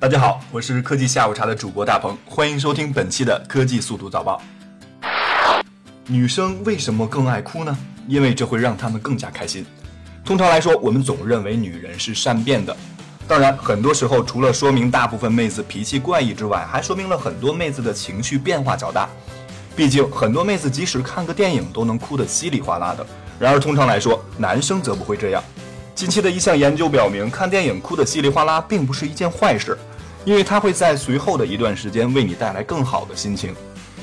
大家好，我是科技下午茶的主播大鹏，欢迎收听本期的科技速读早报。女生为什么更爱哭呢？因为这会让她们更加开心。通常来说，我们总认为女人是善变的，当然，很多时候除了说明大部分妹子脾气怪异之外，还说明了很多妹子的情绪变化较大。毕竟，很多妹子即使看个电影都能哭得稀里哗啦的。然而，通常来说，男生则不会这样。近期的一项研究表明，看电影哭得稀里哗啦并不是一件坏事。因为它会在随后的一段时间为你带来更好的心情。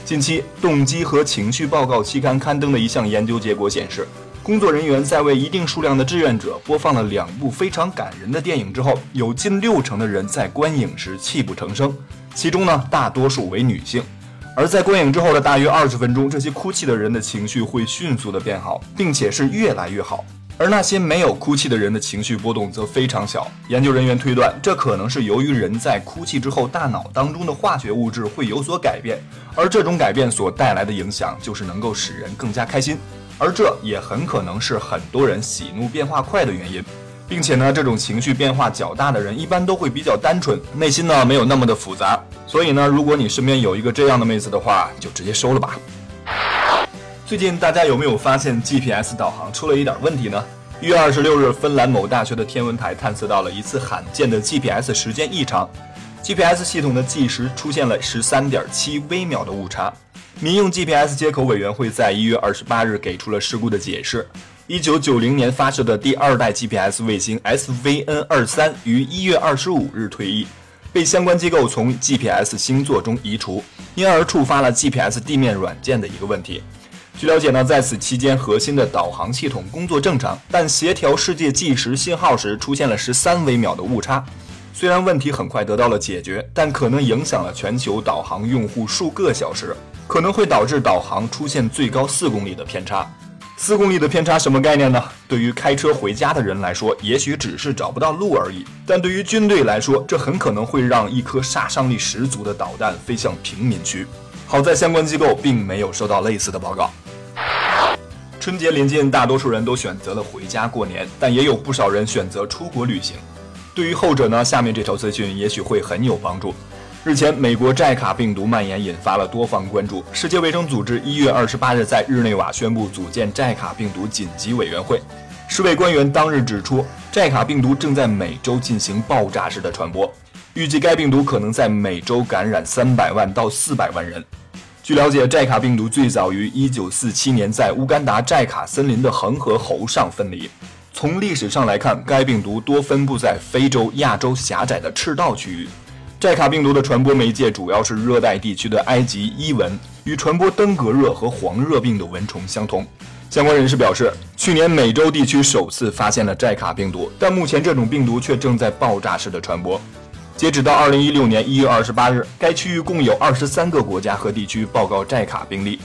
近期，动机和情绪报告期刊刊登的一项研究结果显示，工作人员在为一定数量的志愿者播放了两部非常感人的电影之后，有近六成的人在观影时泣不成声，其中呢，大多数为女性。而在观影之后的大约二十分钟，这些哭泣的人的情绪会迅速的变好，并且是越来越好。而那些没有哭泣的人的情绪波动则非常小。研究人员推断，这可能是由于人在哭泣之后，大脑当中的化学物质会有所改变，而这种改变所带来的影响就是能够使人更加开心。而这也很可能是很多人喜怒变化快的原因，并且呢，这种情绪变化较大的人一般都会比较单纯，内心呢没有那么的复杂。所以呢，如果你身边有一个这样的妹子的话，就直接收了吧。最近大家有没有发现 GPS 导航出了一点问题呢？一月二十六日，芬兰某大学的天文台探测到了一次罕见的 GPS 时间异常，GPS 系统的计时出现了十三点七微秒的误差。民用 GPS 接口委员会在一月二十八日给出了事故的解释：一九九零年发射的第二代 GPS 卫星 SVN 二三于一月二十五日退役，被相关机构从 GPS 星座中移除，因而触发了 GPS 地面软件的一个问题。据了解呢，在此期间，核心的导航系统工作正常，但协调世界计时信号时出现了十三微秒的误差。虽然问题很快得到了解决，但可能影响了全球导航用户数个小时，可能会导致导航出现最高四公里的偏差。四公里的偏差什么概念呢？对于开车回家的人来说，也许只是找不到路而已；但对于军队来说，这很可能会让一颗杀伤力十足的导弹飞向平民区。好在相关机构并没有收到类似的报告。春节临近，大多数人都选择了回家过年，但也有不少人选择出国旅行。对于后者呢，下面这条资讯也许会很有帮助。日前，美国寨卡病毒蔓延引发了多方关注。世界卫生组织一月二十八日在日内瓦宣布组建寨卡病毒紧急委员会。世卫官员当日指出，寨卡病毒正在美洲进行爆炸式的传播，预计该病毒可能在美洲感染三百万到四百万人。据了解，寨卡病毒最早于1947年在乌干达寨卡森林的恒河猴上分离。从历史上来看，该病毒多分布在非洲、亚洲狭窄的赤道区域。寨卡病毒的传播媒介主要是热带地区的埃及伊蚊，与传播登革热和黄热病的蚊虫相同。相关人士表示，去年美洲地区首次发现了寨卡病毒，但目前这种病毒却正在爆炸式的传播。截止到二零一六年一月二十八日，该区域共有二十三个国家和地区报告寨卡病例。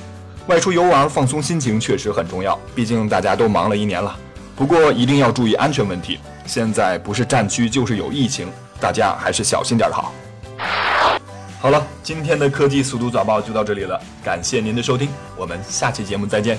外出游玩放松心情确实很重要，毕竟大家都忙了一年了。不过一定要注意安全问题，现在不是战区就是有疫情，大家还是小心点好。好了，今天的科技速读早报就到这里了，感谢您的收听，我们下期节目再见。